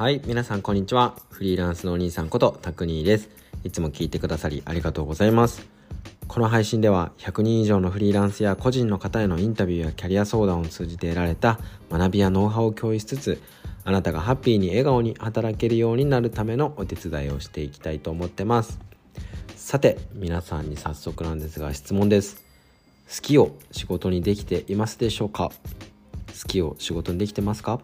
はい皆さんこんにちは。フリーランスのお兄さんことタクニーです。いつも聞いてくださりありがとうございます。この配信では100人以上のフリーランスや個人の方へのインタビューやキャリア相談を通じて得られた学びやノウハウを共有しつつあなたがハッピーに笑顔に働けるようになるためのお手伝いをしていきたいと思ってます。さて皆さんに早速なんですが質問です。好きを仕事にできていますでしょうか？好きを仕事にできてますか？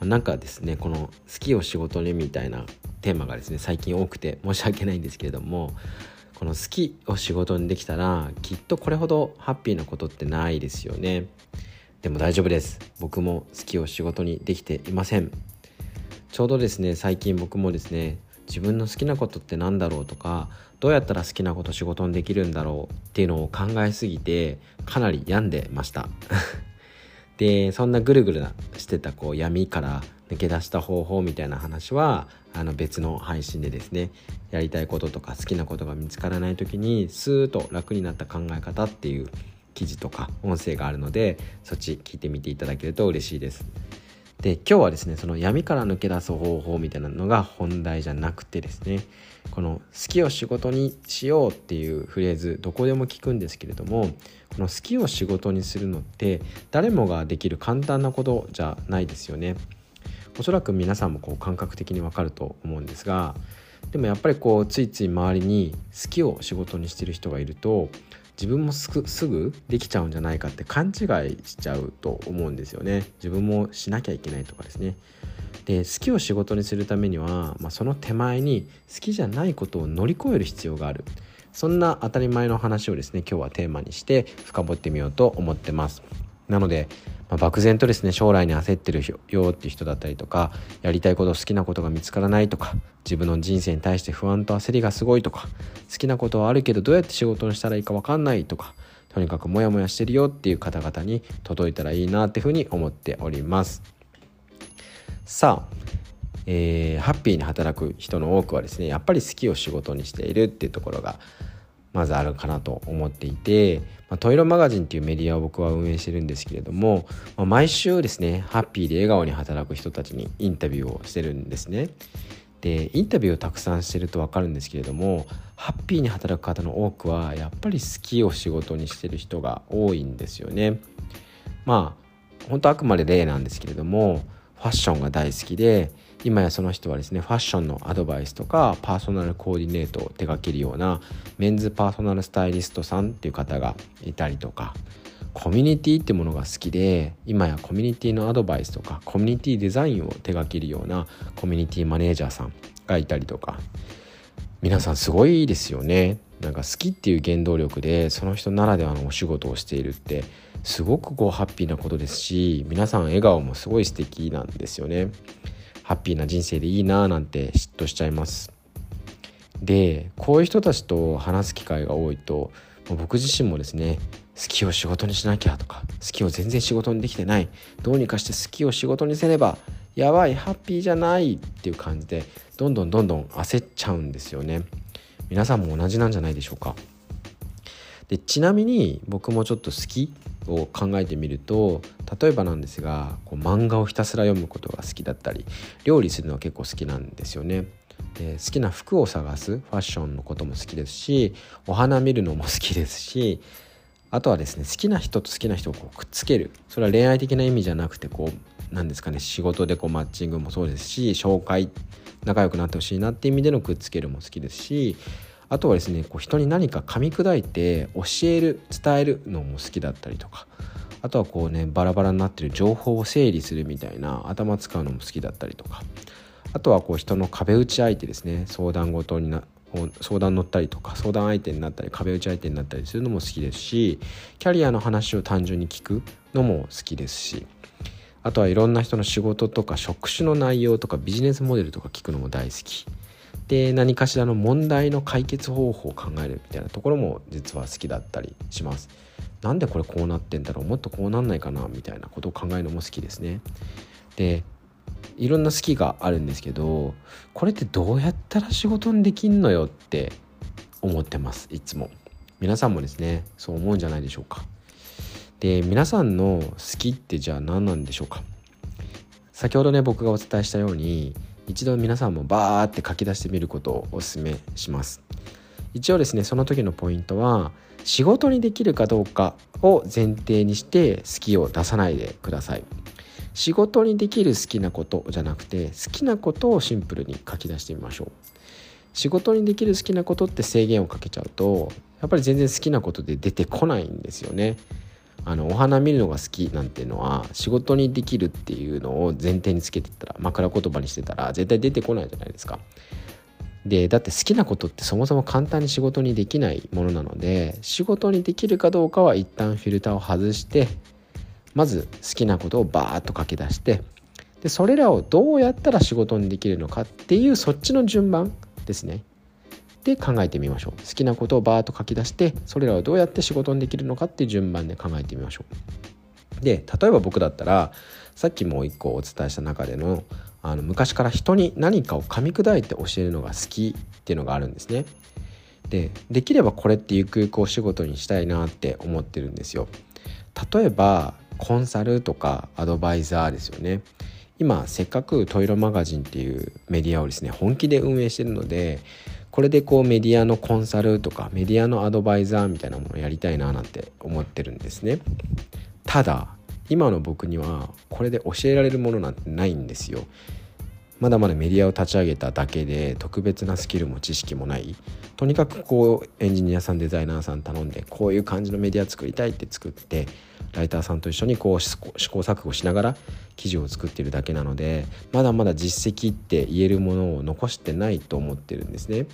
なんかですねこの好きを仕事にみたいなテーマがですね最近多くて申し訳ないんですけれどもこの好きを仕事にできたらきっとこれほどハッピーなことってないですよね。でも大丈夫です。僕も好きを仕事にできていません。ちょうどですね最近僕もですね自分の好きなことって何だろうとかどうやったら好きなこと仕事にできるんだろうっていうのを考えすぎてかなり病んでました。でそんなぐるぐるしてたこう闇から抜け出した方法みたいな話はあの別の配信でですねやりたいこととか好きなことが見つからない時にスーッと楽になった考え方っていう記事とか音声があるのでそっち聞いてみていただけると嬉しいです。で今日はですねその闇から抜け出す方法みたいなのが本題じゃなくてですねこの「好きを仕事にしよう」っていうフレーズどこでも聞くんですけれどもこの好きを仕事にするのって誰もができる簡単なことじゃないですよね。おそらく皆さんもこう感覚的にわかると思うんですがでもやっぱりこうついつい周りに好きを仕事にしてる人がいると自分もすぐできちゃうんじゃないかって勘違いしちゃうと思うんですよね自分もしなきゃいけないとかですねで好きを仕事にするためには、まあ、その手前に好きじゃないことを乗り越える必要がある。そんな当たり前の話をですね今日はテーマにして深掘ってみようと思ってます。なのでまあ、漠然とですね将来に焦ってるよっていう人だったりとかやりたいこと好きなことが見つからないとか自分の人生に対して不安と焦りがすごいとか好きなことはあるけどどうやって仕事にしたらいいか分かんないとかとにかくモヤモヤしてるよっていう方々に届いたらいいなっていうふうに思っております。さあえー、ハッピーに働く人の多くはですねやっぱり好きを仕事にしているっていうところがまずあるかなと思っていて、まあ、トイロマガジンっていうメディアを僕は運営してるんですけれども、まあ、毎週ですねハッピーで笑顔に働く人たちにインタビューをしてるんですね。でインタビューをたくさんしてると分かるんですけれどもハッピーに働く方の多くはやっぱり好きを仕事にしてる人が多いんですよね。まあ本当あくまで例なんですけれどもァッションが大好きで今やその人はですねファッションのアドバイスとかパーソナルコーディネートを手掛けるようなメンズパーソナルスタイリストさんっていう方がいたりとかコミュニティってものが好きで今やコミュニティのアドバイスとかコミュニティデザインを手掛けるようなコミュニティマネージャーさんがいたりとか皆さんすごいですよね。なんか好きっていう原動力でその人ならではのお仕事をしているってすごくこうハッピーなことですし皆さん笑顔もすごい素敵なんですよね。ハッピーな人生でいいなーなんて嫉妬しちゃいますでこういう人たちと話す機会が多いと僕自身もですね好きを仕事にしなきゃとか好きを全然仕事にできてないどうにかして好きを仕事にせねばやばいハッピーじゃないっていう感じでどんどんどんどん焦っちゃうんですよね皆さんも同じなんじゃないでしょうかでちなみに僕もちょっと好きを考えてみると例えばなんですがこう漫画をひたすら読むことが好きだったり料理するのは結構好きなんですよね。で好きな服を探すファッションのことも好きですしお花見るのも好きですしあとはですね好きな人と好きな人をこうくっつけるそれは恋愛的な意味じゃなくてこうなんですかね仕事でこうマッチングもそうですし紹介仲良くなってほしいなっていう意味でのくっつけるも好きですしあとはですねこう人に何か噛み砕いて教える伝えるのも好きだったりとかあとはこうねバラバラになってる情報を整理するみたいな頭使うのも好きだったりとかあとはこう人の壁打ち相手ですね相談事にな相談乗ったりとか相談相手になったり壁打ち相手になったりするのも好きですしキャリアの話を単純に聞くのも好きですしあとはいろんな人の仕事とか職種の内容とかビジネスモデルとか聞くのも大好きで何かしらの問題の解決方法を考えるみたいなところも実は好きだったりします。なんでこれこうなってんだろう？もっとこうなんないかな？みたいなことを考えるのも好きですね。でいろんな好きがあるんですけどこれってどうやったら仕事にできんのよって思ってますいつも。皆さんもですねそう思うんじゃないでしょうか。で皆さんの好きってじゃあ何なんでしょうか？先ほどね僕がお伝えしたように一度皆さんもバーって書き出してみることをお勧めします。一応ですねその時のポイントは仕事にできるかどうかを前提にして好きを出さないでください。仕事にできる好きなことじゃなくて好きなことをシンプルに書き出してみましょう。仕事にできる好きなことって制限をかけちゃうとやっぱり全然好きなことで出てこないんですよね。あのお花見るのが好きなんていうのは仕事にできるっていうのを前提につけてたら枕言葉にしてたら絶対出てこないじゃないですか。でだって好きなことってそもそも簡単に仕事にできないものなので仕事にできるかどうかは一旦フィルターを外してまず好きなことをバーッと書き出してでそれらをどうやったら仕事にできるのかっていうそっちの順番ですね。で考えてみましょう好きなことをバーッと書き出してそれらをどうやって仕事にできるのかっていう順番で考えてみましょうで例えば僕だったらさっきもう一個お伝えした中でのあの昔から人に何かを噛み砕いて教えるのが好きっていうのがあるんですね。でできればこれってゆくゆくお仕事にしたいなって思ってるんですよ。例えばコンサルとかアドバイザーですよね。今せっかくトイロマガジンっていうメディアをですね本気で運営してるのでこれでこうメディアのコンサルとかメディアのアドバイザーみたいなものをやりたいななんて思ってるんですね。ただ今の僕にはこれで教えられるものなんてないんですよまだまだメディアを立ち上げただけで特別なスキルも知識もないとにかくこうエンジニアさんデザイナーさん頼んでこういう感じのメディア作りたいって作ってライターさんと一緒にこう試行錯誤しながら記事を作ってるだけなのでまだまだ実績って言えるものを残してないと思ってるんですね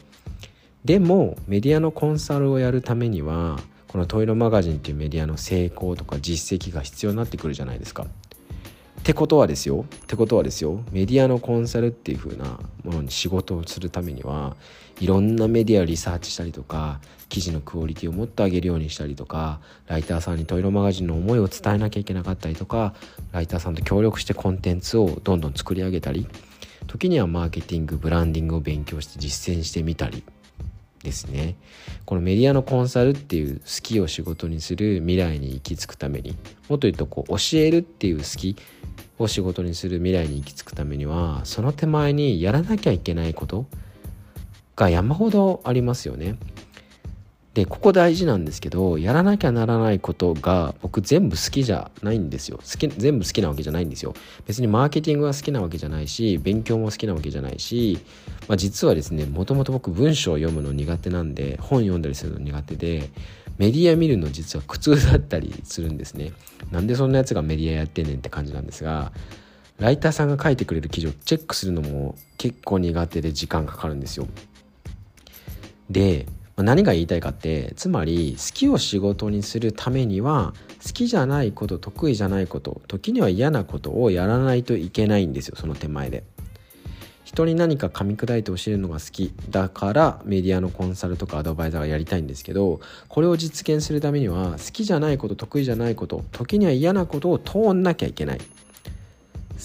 でもメディアのコンサルをやるためにはこのトイロマガジンっていうメディアの成功とか実績が必要になってくるじゃないですか。ってことはですよ。ってことはですよ。メディアのコンサルっていう風なものに仕事をするためにはいろんなメディアをリサーチしたりとか記事のクオリティをもっと上げるようにしたりとかライターさんにトイロマガジンの思いを伝えなきゃいけなかったりとかライターさんと協力してコンテンツをどんどん作り上げたり時にはマーケティングブランディングを勉強して実践してみたりですね。このメディアのコンサルっていう好きを仕事にする未来に行き着くためにもっと言うとこう教えるっていう好きを仕事にする未来に行き着くためにはその手前にやらなきゃいけないことが山ほどありますよね。でここ大事なんですけどやらなきゃならないことが僕全部好きじゃないんですよ。好き全部好きなわけじゃないんですよ。別にマーケティングが好きなわけじゃないし勉強も好きなわけじゃないし、まあ、実はですねもともと僕文章を読むの苦手なんで本読んだりするの苦手でメディア見るの実は苦痛だったりするんですね。なんでそんなやつがメディアやってんねんって感じなんですがライターさんが書いてくれる記事をチェックするのも結構苦手で時間かかるんですよ。で何が言いたいかってつまり好きを仕事にするためには好きじゃないこと得意じゃないこと時には嫌なことをやらないといけないんですよその手前で。人に何か噛み砕いて教えるのが好きだからメディアのコンサルとかアドバイザーがやりたいんですけどこれを実現するためには好きじゃないこと得意じゃないこと時には嫌なことを通んなきゃいけない好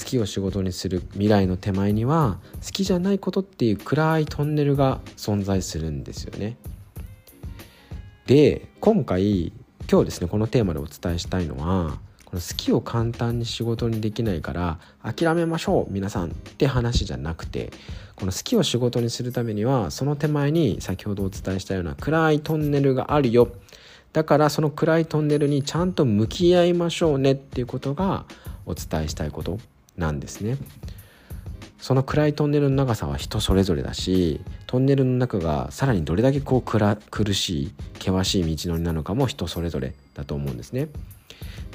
きを仕事にする未来の手前には好きじゃないことっていう暗いトンネルが存在するんですよねで今回今日ですねこのテーマでお伝えしたいのはこの好きを簡単に仕事にできないから諦めましょう皆さんって話じゃなくてこの好きを仕事にするためにはその手前に先ほどお伝えしたような暗いトンネルがあるよだからその暗いトンネルにちゃんと向き合いましょうねっていうことがお伝えしたいことなんですね。その暗いトンネルの長さは人それぞれだしトンネルの中がさらにどれだけこう苦しい険しい道のりなのかも人それぞれだと思うんですね。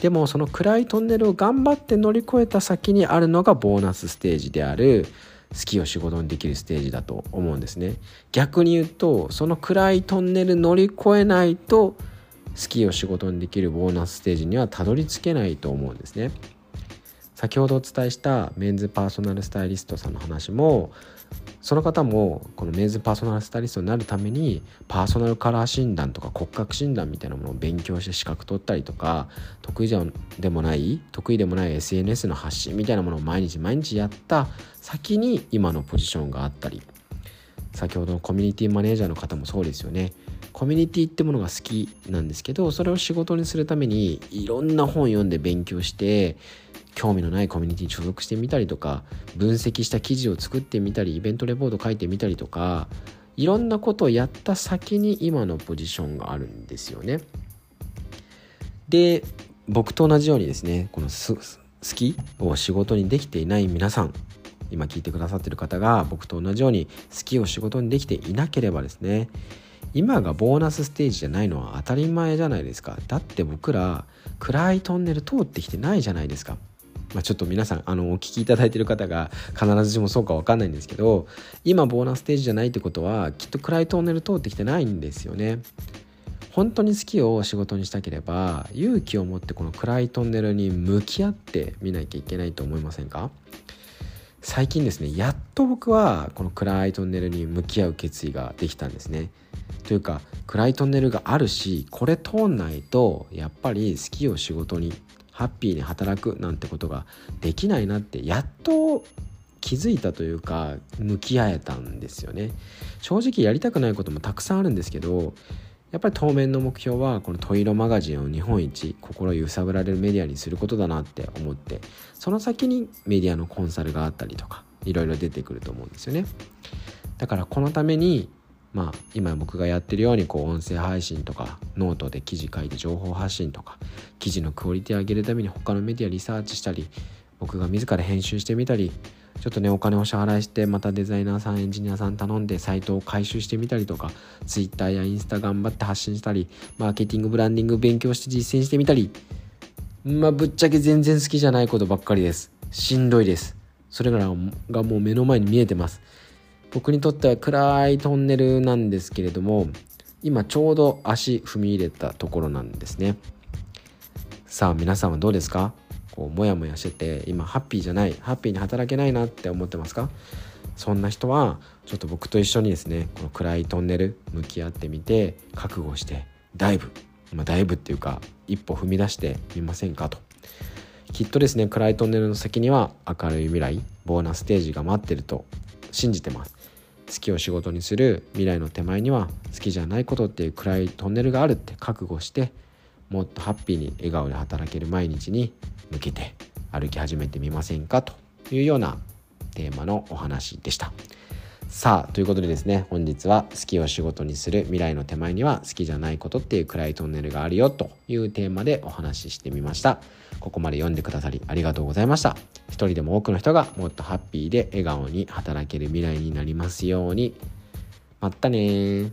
でもその暗いトンネルを頑張って乗り越えた先にあるのがボーナスステージである好きを仕事にできるステージだと思うんですね。逆に言うとその暗いトンネル乗り越えないと好きを仕事にできるボーナスステージにはたどり着けないと思うんですね。先ほどお伝えしたメンズパーソナルスタイリストさんの話もその方もこのメンズパーソナルスタイリストになるためにパーソナルカラー診断とか骨格診断みたいなものを勉強して資格取ったりとか得意じゃでもない得意でもない SNS の発信みたいなものを毎日毎日やった先に今のポジションがあったり。先ほどのコミュニティマネージャーの方もそうですよね。コミュニティってものが好きなんですけどそれを仕事にするためにいろんな本読んで勉強して興味のないコミュニティに所属してみたりとか分析した記事を作ってみたりイベントレポート書いてみたりとかいろんなことをやった先に今のポジションがあるんですよね。で僕と同じようにですねこの好きを仕事にできていない皆さん今聞いてくださってる方が僕と同じように好きを仕事にできていなければですね今がボーナスステージじゃないのは当たり前じゃないですかだって僕ら暗いトンネル通ってきてないじゃないですかまあ、ちょっと皆さんあのお聞きいただいてる方が必ずしもそうか分かんないんですけど今ボーナスステージじゃないってことはきっと暗いトンネル通ってきてないんですよね。本当に好きを仕事にしたければ勇気を持ってこの暗いトンネルに向き合ってみなきゃいけないと思いませんか？最近ですねやっと僕はこの暗いトンネルに向き合う決意ができたんですねというか暗いトンネルがあるしこれ通んないとやっぱり好きを仕事にハッピーに働くなんてことができないなってやっと気づいたというか向き合えたんですよね。正直やりたくないこともたくさんあるんですけどやっぱり当面の目標はこの「トイロマガジン」を日本一心揺さぶられるメディアにすることだなって思ってその先にメディアのコンサルがあったりとかいろいろ出てくると思うんですよね。だからこのためにまあ今僕がやってるようにこう音声配信とかノートで記事書いて情報発信とか記事のクオリティ上げるために他のメディアリサーチしたり僕が自ら編集してみたりちょっとねお金を支払いしてまたデザイナーさんエンジニアさん頼んでサイトを改修してみたりとか Twitter やインスタ頑張って発信したりマーケティングブランディング勉強して実践してみたり。まあぶっちゃけ全然好きじゃないことばっかりです。しんどいです。それらがもう目の前に見えてます。僕にとっては暗いトンネルなんですけれども今ちょうど足踏み入れたところなんですね。さあ皆さんはどうですか？こうモヤモヤしてて今ハッピーじゃないハッピーに働けないなって思ってますか？そんな人はちょっと僕と一緒にですねこの暗いトンネル向き合ってみて覚悟してダイブ、まあ、ダイブっていうか一歩踏み出してみませんかと。きっとですね暗いトンネルの先には明るい未来ボーナスステージが待ってると信じてます。好きを仕事にする未来の手前には好きじゃないことっていう暗いトンネルがあるって覚悟してもっとハッピーに笑顔で働ける毎日に向けて歩き始めてみませんかというようなテーマのお話でした。さあということでですね本日は好きを仕事にする未来の手前には好きじゃないことっていう暗いトンネルがあるよというテーマでお話ししてみました。ここまで読んでくださりありがとうございました。一人でも多くの人がもっとハッピーで笑顔に働ける未来になりますように。まったね